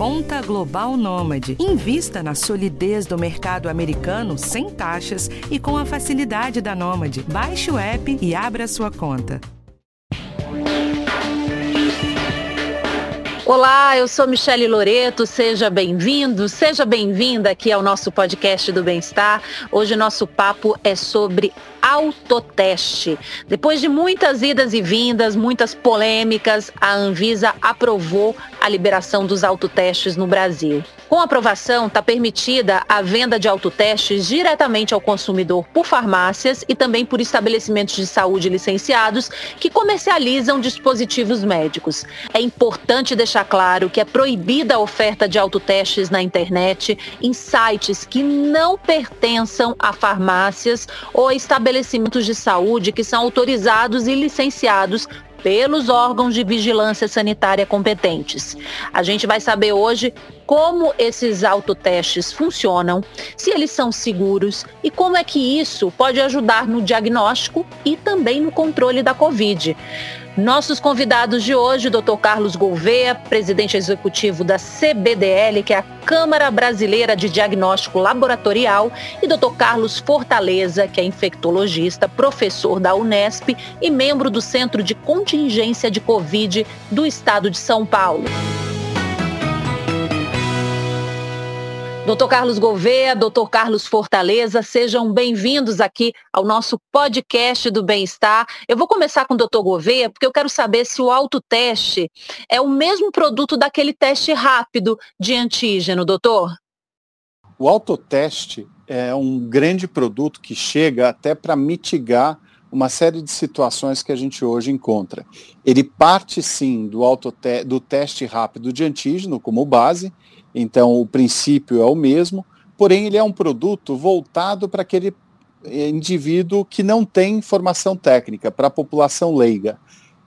Conta Global Nômade. Invista na solidez do mercado americano sem taxas e com a facilidade da Nômade. Baixe o app e abra sua conta. Olá, eu sou Michele Loreto, seja bem-vindo, seja bem-vinda aqui ao nosso podcast do Bem-Estar. Hoje nosso papo é sobre autoteste. Depois de muitas idas e vindas, muitas polêmicas, a Anvisa aprovou a liberação dos autotestes no Brasil. Com a aprovação, está permitida a venda de autotestes diretamente ao consumidor por farmácias e também por estabelecimentos de saúde licenciados que comercializam dispositivos médicos. É importante deixar claro que é proibida a oferta de autotestes na internet em sites que não pertençam a farmácias ou a estabelecimentos de saúde que são autorizados e licenciados pelos órgãos de vigilância sanitária competentes. A gente vai saber hoje como esses autotestes funcionam, se eles são seguros e como é que isso pode ajudar no diagnóstico e também no controle da Covid. Nossos convidados de hoje, Dr. Carlos Gouveia, presidente executivo da CBDL, que é a Câmara Brasileira de Diagnóstico Laboratorial, e Dr. Carlos Fortaleza, que é infectologista, professor da Unesp e membro do Centro de Contingência de Covid do Estado de São Paulo. Doutor Carlos Gouveia, doutor Carlos Fortaleza, sejam bem-vindos aqui ao nosso podcast do bem-estar. Eu vou começar com o doutor Gouveia, porque eu quero saber se o autoteste é o mesmo produto daquele teste rápido de antígeno, doutor. O autoteste é um grande produto que chega até para mitigar uma série de situações que a gente hoje encontra. Ele parte sim do, autote do teste rápido de antígeno como base, então o princípio é o mesmo, porém ele é um produto voltado para aquele eh, indivíduo que não tem formação técnica, para a população leiga.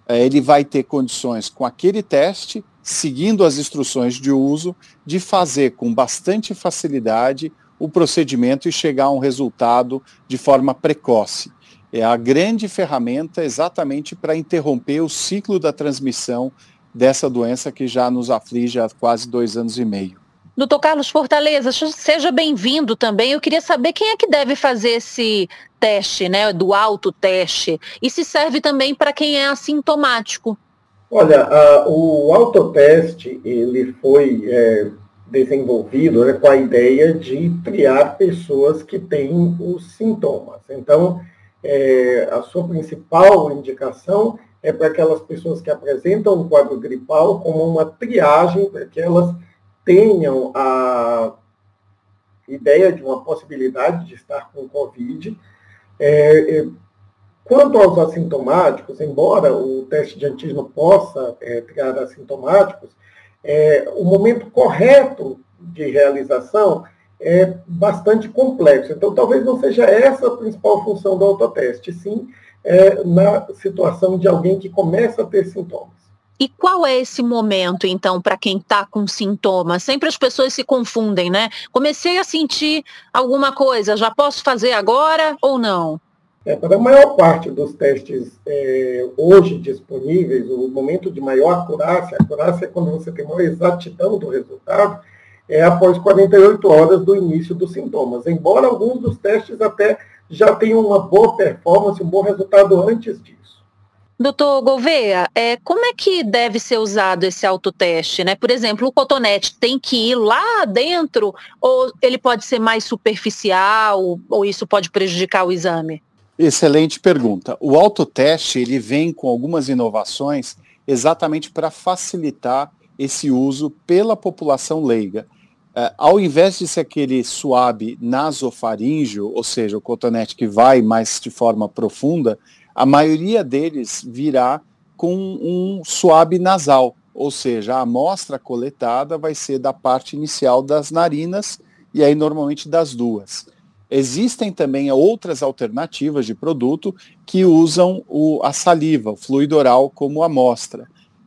Eh, ele vai ter condições com aquele teste, seguindo as instruções de uso, de fazer com bastante facilidade o procedimento e chegar a um resultado de forma precoce. É a grande ferramenta exatamente para interromper o ciclo da transmissão dessa doença que já nos aflige há quase dois anos e meio. Doutor Carlos Fortaleza, seja bem-vindo também. Eu queria saber quem é que deve fazer esse teste, né, do autoteste, e se serve também para quem é assintomático. Olha, a, o autoteste, ele foi é, desenvolvido né, com a ideia de triar pessoas que têm os sintomas. Então, é, a sua principal indicação é para aquelas pessoas que apresentam um quadro gripal como uma triagem, para que elas tenham a ideia de uma possibilidade de estar com Covid. É, é, quanto aos assintomáticos, embora o teste de antígeno possa é, criar assintomáticos, é, o momento correto de realização é bastante complexo. Então, talvez não seja essa a principal função do autoteste, sim é, na situação de alguém que começa a ter sintomas. E qual é esse momento, então, para quem está com sintomas? Sempre as pessoas se confundem, né? Comecei a sentir alguma coisa, já posso fazer agora ou não? É, para a maior parte dos testes é, hoje disponíveis, o momento de maior acurácia, acurácia é quando você tem maior exatidão do resultado, é após 48 horas do início dos sintomas. Embora alguns dos testes até já tenham uma boa performance, um bom resultado antes disso. Doutor Gouveia, é, como é que deve ser usado esse autoteste? Né? Por exemplo, o cotonete tem que ir lá dentro ou ele pode ser mais superficial ou isso pode prejudicar o exame? Excelente pergunta. O autoteste ele vem com algumas inovações exatamente para facilitar esse uso pela população leiga. Uh, ao invés de ser aquele suave nasofaríngeo, ou seja, o cotonete que vai mais de forma profunda, a maioria deles virá com um suave nasal, ou seja, a amostra coletada vai ser da parte inicial das narinas e aí normalmente das duas. Existem também outras alternativas de produto que usam o, a saliva, o fluido oral como amostra.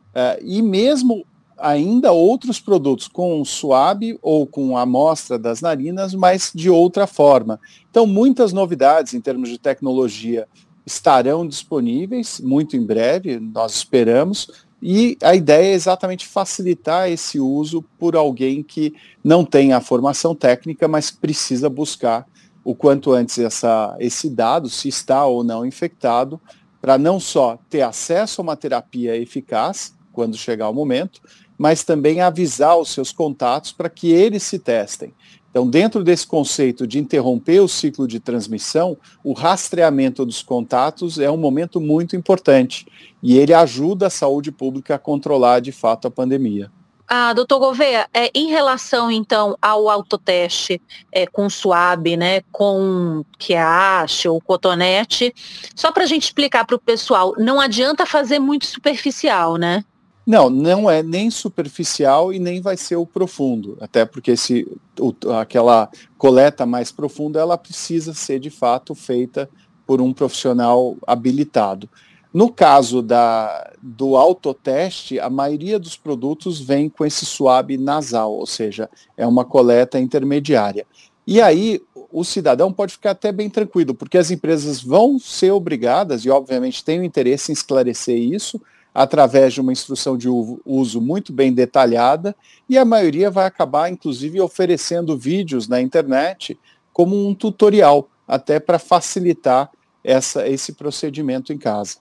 Uh, e mesmo ainda outros produtos com suave ou com amostra das narinas, mas de outra forma. Então, muitas novidades em termos de tecnologia estarão disponíveis muito em breve, nós esperamos, e a ideia é exatamente facilitar esse uso por alguém que não tem a formação técnica, mas precisa buscar o quanto antes essa, esse dado, se está ou não infectado, para não só ter acesso a uma terapia eficaz, quando chegar o momento, mas também avisar os seus contatos para que eles se testem. Então, dentro desse conceito de interromper o ciclo de transmissão, o rastreamento dos contatos é um momento muito importante e ele ajuda a saúde pública a controlar de fato a pandemia. Ah, doutor Gouveia, é, em relação então ao autoteste é, com suave, né, com que é a haste ou cotonete, só para a gente explicar para o pessoal, não adianta fazer muito superficial, né? Não, não é nem superficial e nem vai ser o profundo, até porque se aquela coleta mais profunda ela precisa ser de fato feita por um profissional habilitado. No caso da, do autoteste, a maioria dos produtos vem com esse suave nasal, ou seja, é uma coleta intermediária. E aí o cidadão pode ficar até bem tranquilo, porque as empresas vão ser obrigadas, e obviamente têm o interesse em esclarecer isso, através de uma instrução de uso muito bem detalhada, e a maioria vai acabar, inclusive, oferecendo vídeos na internet como um tutorial, até para facilitar essa, esse procedimento em casa.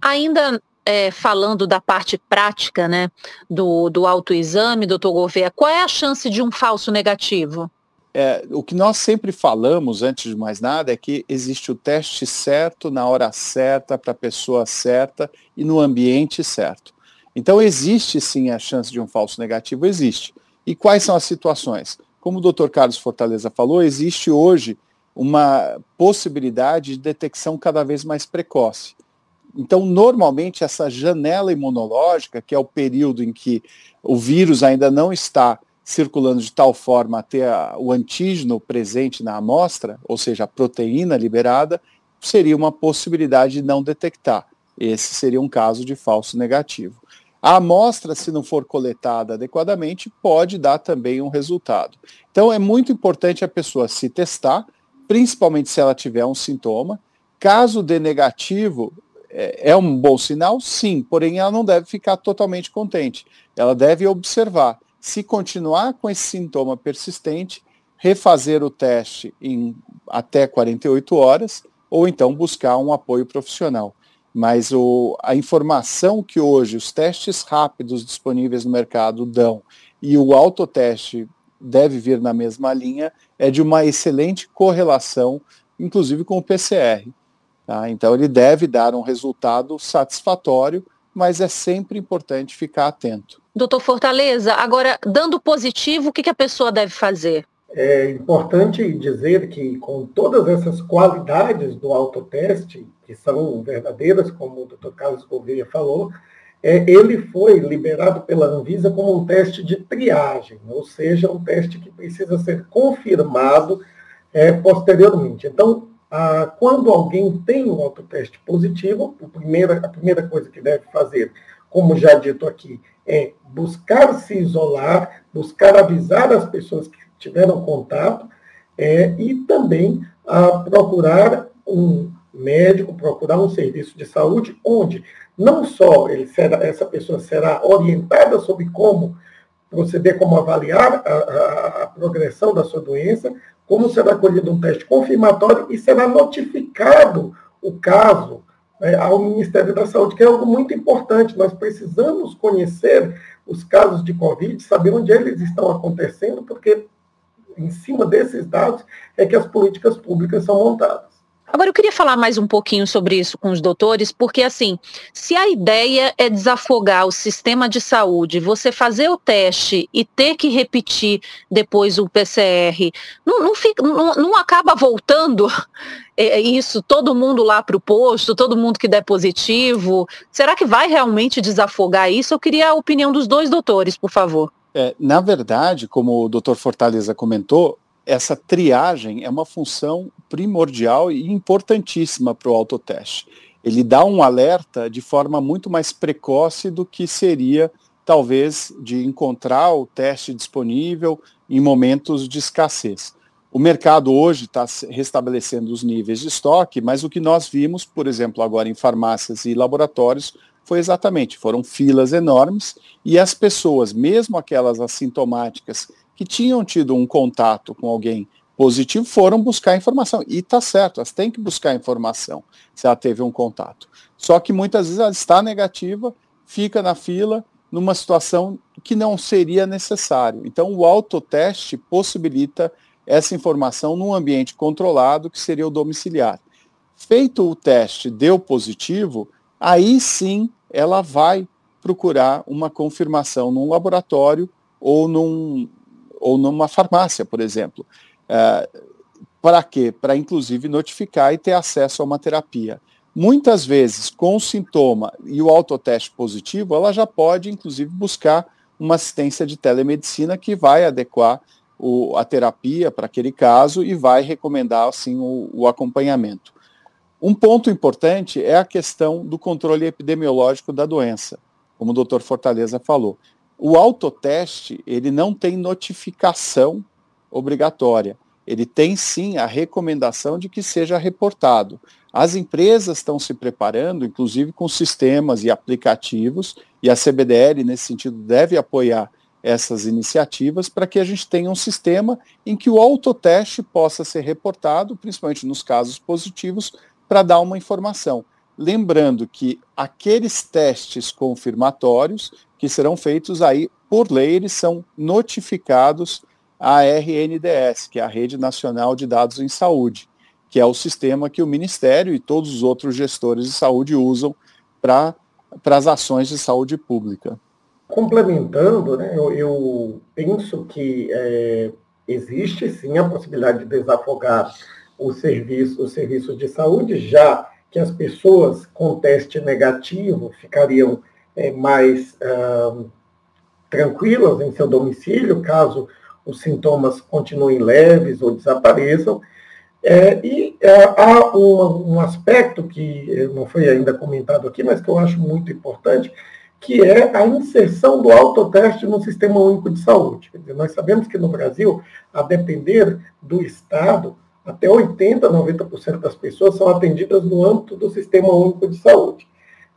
Ainda é, falando da parte prática né, do, do autoexame, doutor Gouveia, qual é a chance de um falso negativo? É, o que nós sempre falamos, antes de mais nada, é que existe o teste certo, na hora certa, para a pessoa certa e no ambiente certo. Então existe sim a chance de um falso negativo, existe. E quais são as situações? Como o Dr. Carlos Fortaleza falou, existe hoje uma possibilidade de detecção cada vez mais precoce. Então, normalmente, essa janela imunológica, que é o período em que o vírus ainda não está circulando de tal forma a ter a, o antígeno presente na amostra, ou seja, a proteína liberada, seria uma possibilidade de não detectar. Esse seria um caso de falso negativo. A amostra, se não for coletada adequadamente, pode dar também um resultado. Então é muito importante a pessoa se testar, principalmente se ela tiver um sintoma. Caso dê negativo, é, é um bom sinal? Sim, porém ela não deve ficar totalmente contente. Ela deve observar se continuar com esse sintoma persistente, refazer o teste em até 48 horas ou então buscar um apoio profissional. Mas o, a informação que hoje os testes rápidos disponíveis no mercado dão e o autoteste deve vir na mesma linha é de uma excelente correlação, inclusive com o PCR. Tá? Então ele deve dar um resultado satisfatório, mas é sempre importante ficar atento. Doutor Fortaleza, agora, dando positivo, o que, que a pessoa deve fazer? É importante dizer que, com todas essas qualidades do autoteste, que são verdadeiras, como o doutor Carlos Gouveia falou, é, ele foi liberado pela Anvisa como um teste de triagem, ou seja, um teste que precisa ser confirmado é, posteriormente. Então, a, quando alguém tem um autoteste positivo, a primeira, a primeira coisa que deve fazer, como já dito aqui, é buscar se isolar, buscar avisar as pessoas que tiveram contato é, e também a procurar um médico, procurar um serviço de saúde onde não só será, essa pessoa será orientada sobre como proceder, como avaliar a, a, a progressão da sua doença, como será colhido um teste confirmatório e será notificado o caso né, ao Ministério da Saúde, que é algo muito importante. Nós precisamos conhecer os casos de Covid, saber onde eles estão acontecendo, porque em cima desses dados é que as políticas públicas são montadas. Agora eu queria falar mais um pouquinho sobre isso com os doutores, porque assim, se a ideia é desafogar o sistema de saúde, você fazer o teste e ter que repetir depois o PCR, não, não, fica, não, não acaba voltando é, isso, todo mundo lá para o posto, todo mundo que der positivo. Será que vai realmente desafogar isso? Eu queria a opinião dos dois doutores, por favor. É, na verdade, como o doutor Fortaleza comentou, essa triagem é uma função primordial e importantíssima para o autoteste. Ele dá um alerta de forma muito mais precoce do que seria, talvez, de encontrar o teste disponível em momentos de escassez. O mercado hoje está restabelecendo os níveis de estoque, mas o que nós vimos, por exemplo, agora em farmácias e laboratórios, foi exatamente, foram filas enormes e as pessoas, mesmo aquelas assintomáticas que tinham tido um contato com alguém positivo, foram buscar informação. E está certo, elas têm que buscar informação se ela teve um contato. Só que muitas vezes ela está negativa, fica na fila, numa situação que não seria necessário. Então, o autoteste possibilita essa informação num ambiente controlado, que seria o domiciliar. Feito o teste, deu positivo, aí sim ela vai procurar uma confirmação num laboratório ou, num, ou numa farmácia, por exemplo. É, para quê? Para, inclusive, notificar e ter acesso a uma terapia. Muitas vezes, com o sintoma e o autoteste positivo, ela já pode, inclusive, buscar uma assistência de telemedicina que vai adequar o, a terapia para aquele caso e vai recomendar, assim, o, o acompanhamento. Um ponto importante é a questão do controle epidemiológico da doença, como o doutor Fortaleza falou. O autoteste, ele não tem notificação obrigatória. Ele tem sim a recomendação de que seja reportado. As empresas estão se preparando, inclusive com sistemas e aplicativos, e a CBDL, nesse sentido, deve apoiar essas iniciativas para que a gente tenha um sistema em que o autoteste possa ser reportado, principalmente nos casos positivos, para dar uma informação. Lembrando que aqueles testes confirmatórios que serão feitos aí, por lei, eles são notificados à RNDS, que é a Rede Nacional de Dados em Saúde, que é o sistema que o Ministério e todos os outros gestores de saúde usam para as ações de saúde pública. Complementando, né, eu, eu penso que é, existe sim a possibilidade de desafogar o serviço, os serviços de saúde, já que as pessoas com teste negativo ficariam é, mais ah, tranquilas em seu domicílio, caso os sintomas continuem leves ou desapareçam. É, e é, há um, um, aspecto que não foi ainda comentado aqui, mas que eu acho muito importante, que é a inserção do autoteste no Sistema Único de Saúde. Dizer, nós sabemos que no Brasil, a depender do Estado, até 80%, 90% das pessoas são atendidas no âmbito do Sistema Único de Saúde.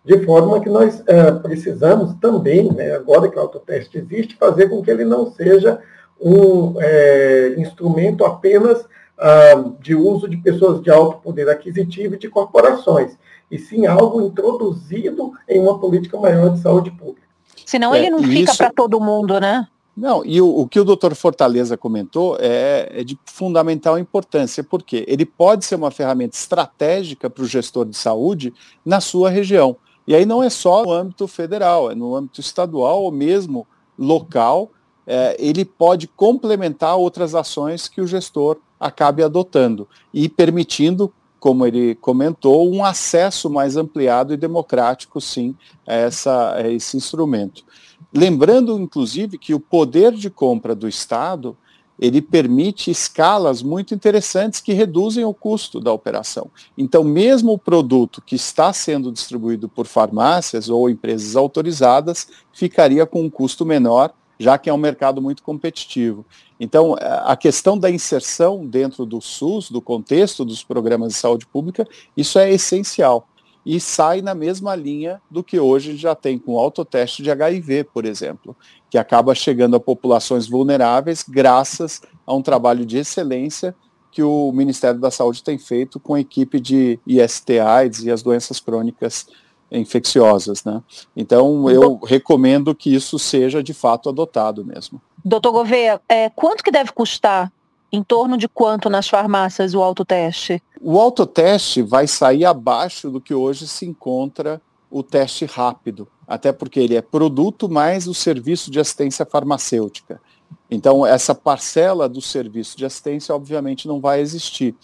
De forma que nós é, precisamos também, né, agora que o autoteste existe, fazer com que ele não seja um é, instrumento apenas ah, de uso de pessoas de alto poder aquisitivo e de corporações, e sim algo introduzido em uma política maior de saúde pública. Senão é, ele não fica para todo mundo, né? Não, e o, o, que o doutor Fortaleza comentou é, é, de fundamental importância, porque ele pode ser uma ferramenta estratégica para o gestor de saúde na sua região. E aí não é só no âmbito federal, é no âmbito estadual ou mesmo local, é, ele pode complementar outras ações que o gestor acabe adotando e permitindo, como ele comentou, um acesso mais ampliado e democrático, sim, a, essa, a esse instrumento. Lembrando, inclusive, que o poder de compra do Estado ele permite escalas muito interessantes que reduzem o custo da operação. Então, mesmo o produto que está sendo distribuído por farmácias ou empresas autorizadas ficaria com um custo menor, já que é um mercado muito competitivo. Então, a questão da inserção dentro do SUS, do contexto dos programas de saúde pública, isso é essencial e sai na mesma linha do que hoje já tem com o autoteste de HIV, por exemplo, que acaba chegando a populações vulneráveis graças a um trabalho de excelência que o Ministério da Saúde tem feito com a equipe de IST AIDS e as doenças crônicas infecciosas, né? Então eu recomendo que isso seja de fato adotado mesmo. Doutor Gouveia, é, quanto que deve custar em torno de quanto nas farmácias o autoteste? O autoteste vai sair abaixo do que hoje se encontra o teste rápido, até porque ele é produto mais o serviço de assistência farmacêutica. Então, essa parcela do serviço de assistência, obviamente, não vai existir.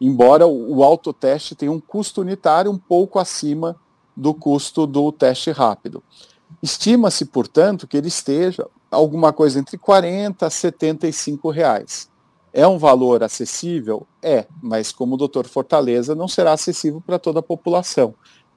Embora o autoteste tenha um custo unitário um pouco acima do custo do teste rápido. Estima-se, portanto, que ele esteja alguma coisa entre 40 a 75 reais. É um valor acessível? É, mas como o doutor Fortaleza, não será acessível para toda a população.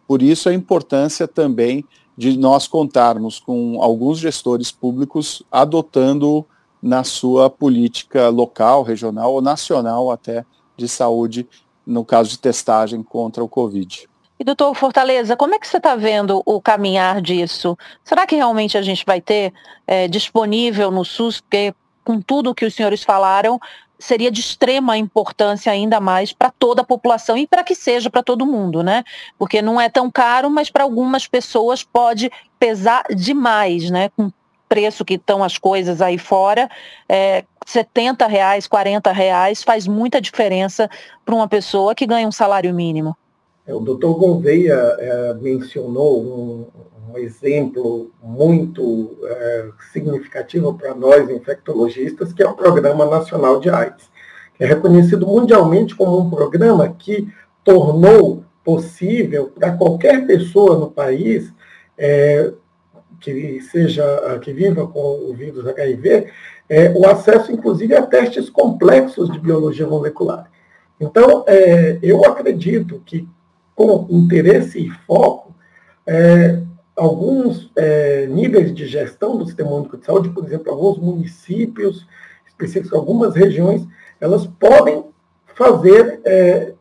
Por isso a importância também de nós contarmos com alguns gestores públicos adotando na sua política local, regional ou nacional até de saúde, no caso de testagem contra o Covid. E doutor Fortaleza, como é que você está vendo o caminhar disso? Será que realmente a gente vai ter é, disponível no SUS, porque com tudo o que os senhores falaram, seria de extrema importância ainda mais para toda a população e para que seja para todo mundo, né? Porque não é tão caro, mas para algumas pessoas pode pesar demais, né? Com preço que estão as coisas aí fora, é, 70 reais, 40 reais faz muita diferença para uma pessoa que ganha um salário mínimo. É, o doutor Gouveia é, mencionou um, um, exemplo muito é, significativo para nós infectologistas, que é o Programa Nacional de AIDS, que é reconhecido mundialmente como um programa que tornou possível para qualquer pessoa no país é, que seja que viva com o vírus HIV é, o acesso, inclusive, a testes complexos de biologia molecular. Então, é, eu acredito que com interesse e foco, é, alguns é, níveis de gestão do Sistema Único de Saúde, por exemplo, alguns municípios específicos, algumas regiões, elas podem fazer, é,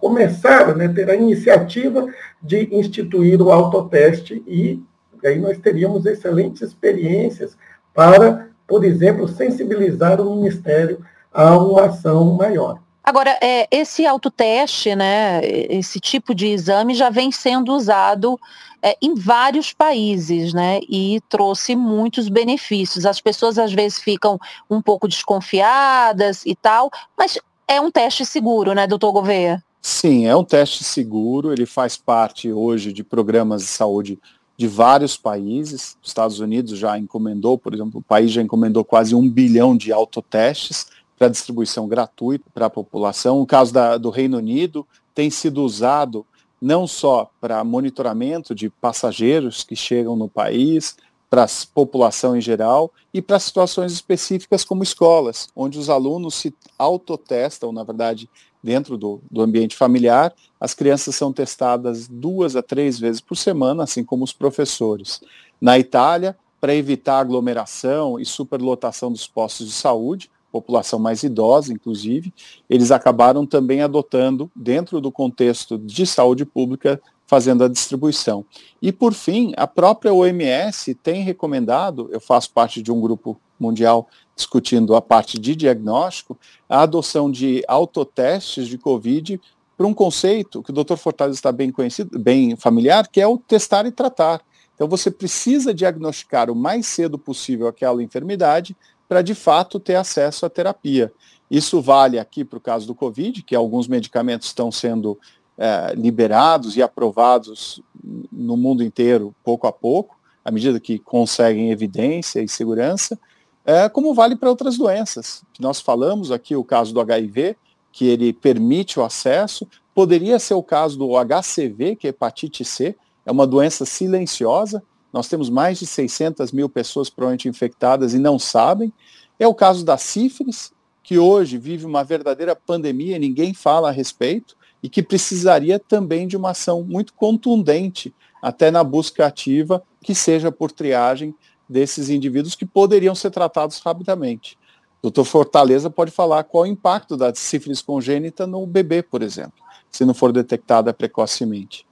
começar, né, ter a iniciativa de instituir o autoteste e aí nós teríamos excelentes experiências para, por exemplo, sensibilizar o Ministério a uma ação maior. Agora, é, esse autoteste, né, esse tipo de exame já vem sendo usado é, em vários países, né, e trouxe muitos benefícios. As pessoas às vezes ficam um pouco desconfiadas e tal, mas é um teste seguro, né, doutor Gouveia? Sim, é um teste seguro, ele faz parte hoje de programas de saúde de vários países. Os Estados Unidos já encomendou, por exemplo, o país já encomendou quase um bilhão de autotestes para distribuição gratuita para a população. O caso da, do Reino Unido tem sido usado não só para monitoramento de passageiros que chegam no país, para a população em geral e para situações específicas como escolas, onde os alunos se autotestam, na verdade, dentro do, do ambiente familiar, as crianças são testadas duas a três vezes por semana, assim como os professores. Na Itália, para evitar aglomeração e superlotação dos postos de saúde, população mais idosa, inclusive, eles acabaram também adotando, dentro do contexto de saúde pública, fazendo a distribuição. E, por fim, a própria OMS tem recomendado, eu faço parte de um grupo mundial discutindo a parte de diagnóstico, a adoção de autotestes de Covid para um conceito que o Dr. Fortaleza está bem conhecido, bem familiar, que é o testar e tratar. Então você precisa diagnosticar o mais cedo possível aquela enfermidade para de fato ter acesso à terapia. Isso vale aqui para o caso do Covid, que alguns medicamentos estão sendo é, liberados e aprovados no mundo inteiro, pouco a pouco, à medida que conseguem evidência e segurança, é, como vale para outras doenças. Nós falamos aqui o caso do HIV, que ele permite o acesso, poderia ser o caso do HCV, que é hepatite C, é uma doença silenciosa, nós temos mais de 600 mil pessoas provavelmente infectadas e não sabem. É o caso da sífilis, que hoje vive uma verdadeira pandemia, ninguém fala a respeito, e que precisaria também de uma ação muito contundente, até na busca ativa, que seja por triagem desses indivíduos que poderiam ser tratados rapidamente. Doutor Fortaleza pode falar qual é o impacto da sífilis congênita no bebê, por exemplo, se não for detectada precocemente.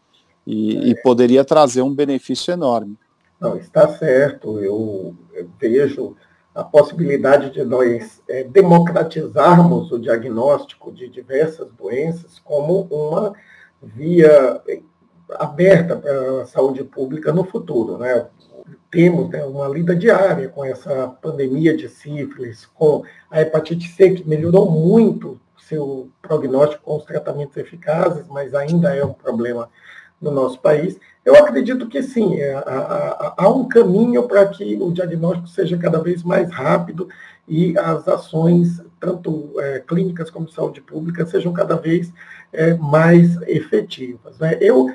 E, é. e poderia trazer um benefício enorme. Não, está certo. Eu, vejo a possibilidade de nós é, democratizarmos o diagnóstico de diversas doenças como uma via é, aberta para a saúde pública no futuro. Né? Temos né, uma lida diária com essa pandemia de sífilis, com a hepatite C, que melhorou muito seu prognóstico com os tratamentos eficazes, mas ainda é um problema no nosso país. Eu acredito que sim, é, há, um caminho para que o diagnóstico seja cada vez mais rápido e as ações, tanto é, clínicas como de saúde pública, sejam cada vez é, mais efetivas. Né? Eu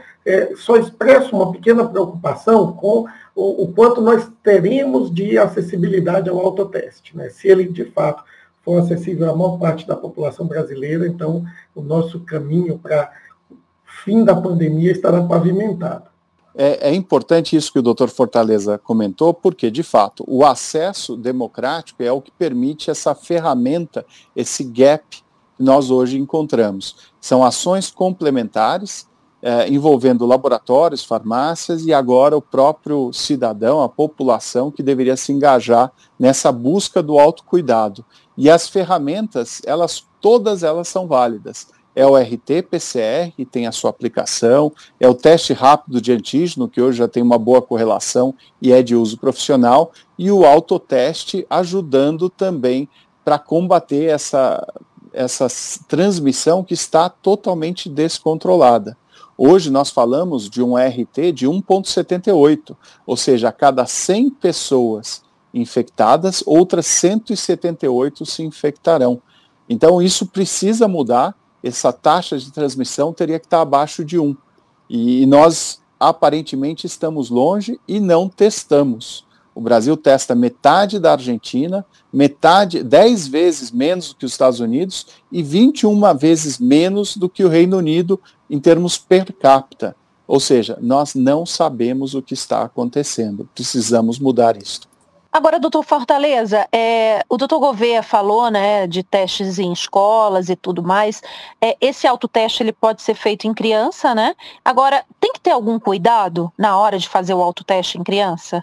só expresso uma pequena preocupação com o, o, quanto nós teremos de acessibilidade ao autoteste. Né? Se ele, de fato, for acessível à maior parte da população brasileira, então o nosso caminho para fim da pandemia estará pavimentado. É, é, importante isso que o doutor Fortaleza comentou, porque, de fato, o acesso democrático é o que permite essa ferramenta, esse gap que nós hoje encontramos. São ações complementares é, envolvendo laboratórios, farmácias e agora o próprio cidadão, a população que deveria se engajar nessa busca do autocuidado. E as ferramentas, elas todas elas são válidas. É o RT-PCR, que tem a sua aplicação, é o teste rápido de antígeno, que hoje já tem uma boa correlação e é de uso profissional, e o autoteste ajudando também para combater essa, essa transmissão que está totalmente descontrolada. Hoje nós falamos de um RT de 1,78, ou seja, a cada 100 pessoas infectadas, outras 178 se infectarão. Então isso precisa mudar, essa taxa de transmissão teria que estar abaixo de 1. E nós aparentemente estamos longe e não testamos. O Brasil testa metade da Argentina, metade, 10 vezes menos do que os Estados Unidos e 21 vezes menos do que o Reino Unido em termos per capita. Ou seja, nós não sabemos o que está acontecendo. Precisamos mudar isso. Agora, doutor Fortaleza, é, o doutor Gouveia falou né, de testes em escolas e tudo mais. É, esse autoteste ele pode ser feito em criança, né? Agora, tem que ter algum cuidado na hora de fazer o autoteste em criança?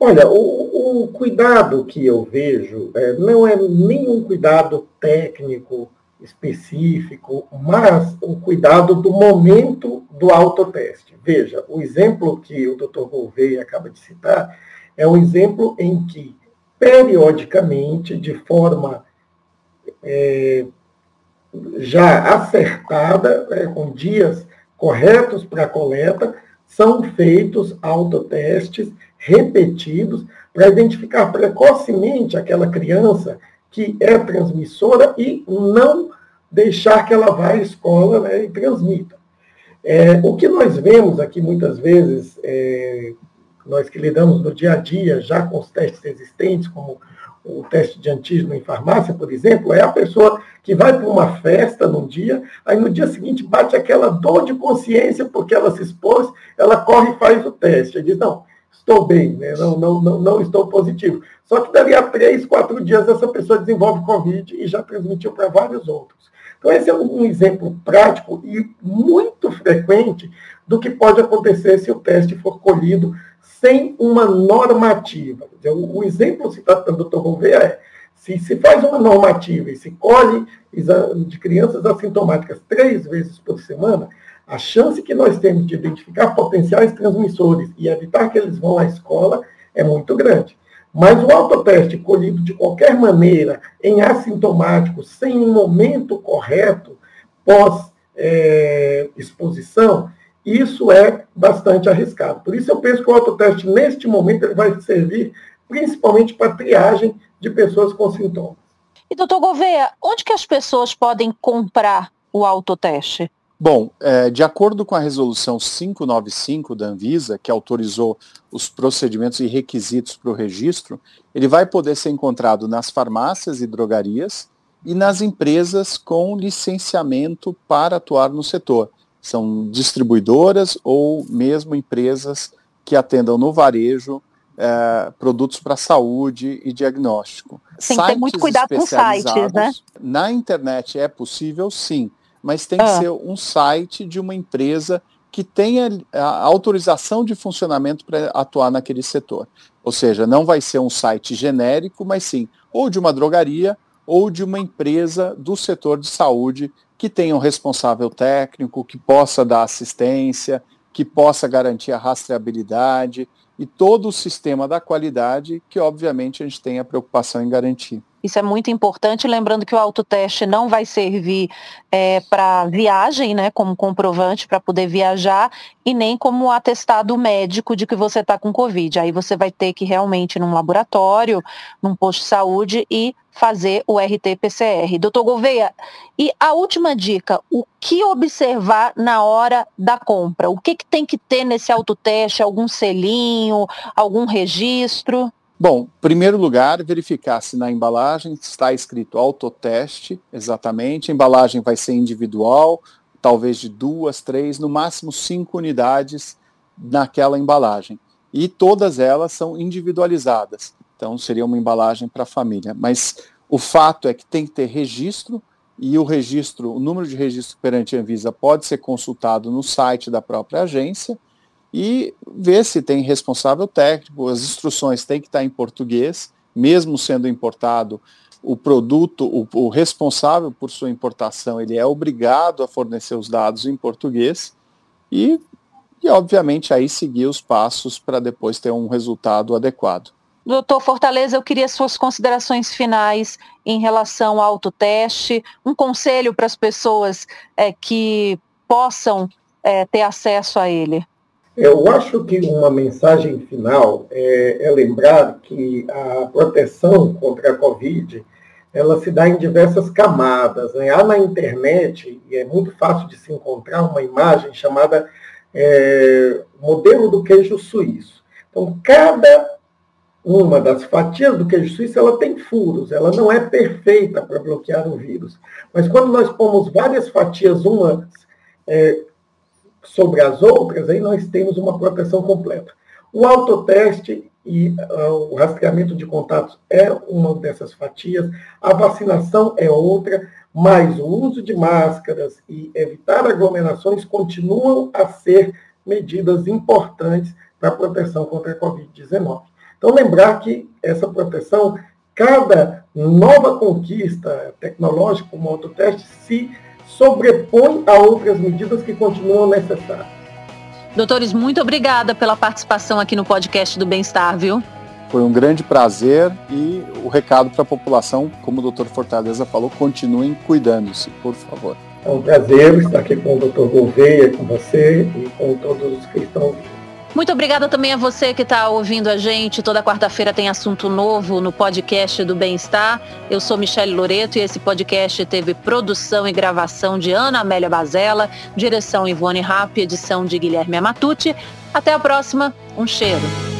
Olha, o, o cuidado que eu vejo é, não é nenhum cuidado técnico específico, mas o cuidado do momento do autoteste. Veja, o exemplo que o Dr. Gouveia acaba de citar é um exemplo em que, periodicamente, de forma é, já acertada, é, com dias corretos para coleta, são feitos autotestes repetidos para identificar precocemente aquela criança que é transmissora e não deixar que ela vá à escola né, e transmita. É, o que nós vemos aqui muitas vezes, é, nós que lidamos no dia a dia já com os testes existentes, como o teste de antígeno em farmácia, por exemplo, é a pessoa que vai para uma festa num dia, aí no dia seguinte bate aquela dor de consciência porque ela se expôs, ela corre e faz o teste. Ele diz, não, estou bem, né? não, não, não, não estou positivo. Só que dali a três, quatro dias essa pessoa desenvolve Covid e já transmitiu para vários outros. Então esse é um exemplo prático e muito frequente do que pode acontecer se o teste for colhido sem uma normativa. O, exemplo citado pelo Dr. Gouveia é, se se faz uma normativa e se colhe de crianças assintomáticas três vezes por semana, a chance que nós temos de identificar potenciais transmissores e evitar que eles vão à escola é muito grande. Mas o autoteste colhido de qualquer maneira, em assintomático, sem um momento correto, pós-exposição, é, isso é bastante arriscado. Por isso eu penso que o autoteste, neste momento, ele vai servir principalmente para triagem de pessoas com sintomas. E, doutor Gouveia, onde que as pessoas podem comprar o autoteste? Bom, é, de acordo com a resolução 595 da Anvisa, que autorizou os procedimentos e requisitos para o registro, ele vai poder ser encontrado nas farmácias e drogarias e nas empresas com licenciamento para atuar no setor. São distribuidoras ou mesmo empresas que atendam no varejo é, produtos para saúde e diagnóstico. Tem sites que ter muito cuidado com sites, né? Na internet é possível, sim, mas tem ah. que ser um site de uma empresa que tenha a autorização de funcionamento para atuar naquele setor. Ou seja, não vai ser um site genérico, mas sim ou de uma drogaria ou de uma empresa do setor de saúde que tenha um responsável técnico, que possa dar assistência, que possa garantir a rastreabilidade e todo o sistema da qualidade que, obviamente, a gente tem a preocupação em garantir. Isso é muito importante, lembrando que o autoteste não vai servir é, para viagem, né, como comprovante para poder viajar, e nem como atestado médico de que você está com Covid. Aí você vai ter que realmente ir num laboratório, num posto de saúde e fazer o RT-PCR. Doutor Gouveia, e a última dica, o que observar na hora da compra? O que, que tem que ter nesse autoteste? Algum selinho, algum registro? Bom, primeiro lugar, verificar se na embalagem está escrito autoteste, exatamente. A embalagem vai ser individual, talvez de duas, três, no máximo cinco unidades naquela embalagem. E todas elas são individualizadas. Então seria uma embalagem para a família. Mas o fato é que tem que ter registro e o registro, o número de registro perante a Anvisa pode ser consultado no site da própria agência e ver se tem responsável técnico, as instruções têm que estar em português, mesmo sendo importado, o produto, o, o responsável por sua importação, ele é obrigado a fornecer os dados em português e, e obviamente, aí seguir os passos para depois ter um resultado adequado. Doutor Fortaleza, eu queria suas considerações finais em relação ao autoteste, um conselho para as pessoas é, que possam é, ter acesso a ele. Eu acho que uma mensagem final é, é, lembrar que a proteção contra a Covid ela se dá em diversas camadas. Né? Há na internet, e é muito fácil de se encontrar, uma imagem chamada é, modelo do queijo suíço. Então, cada uma das fatias do queijo suíço ela tem furos, ela não é perfeita para bloquear o vírus. Mas quando nós pomos várias fatias umas é, sobre as outras, aí nós temos uma proteção completa. O autoteste e uh, o rastreamento de contatos é uma dessas fatias, a vacinação é outra, mas o uso de máscaras e evitar aglomerações continuam a ser medidas importantes para a proteção contra a Covid-19. Então, lembrar que essa proteção, cada nova conquista tecnológica, como autoteste, se sobrepõe a outras medidas que continuam necessárias. Doutores, muito obrigada pela participação aqui no podcast do Bem-Estar, viu? Foi um grande prazer e o recado para a população, como o doutor Fortaleza falou, continuem cuidando-se, por favor. É um prazer estar aqui com o doutor Gouveia, com você e com todos os que estão ouvindo. Muito obrigada também a você que está ouvindo a gente. Toda quarta-feira tem assunto novo no podcast do Bem-Estar. Eu sou Michele Loreto e esse podcast teve produção e gravação de Ana Amélia Bazella, direção Ivone Rapp, edição de Guilherme Amatucci. Até a próxima. Um cheiro.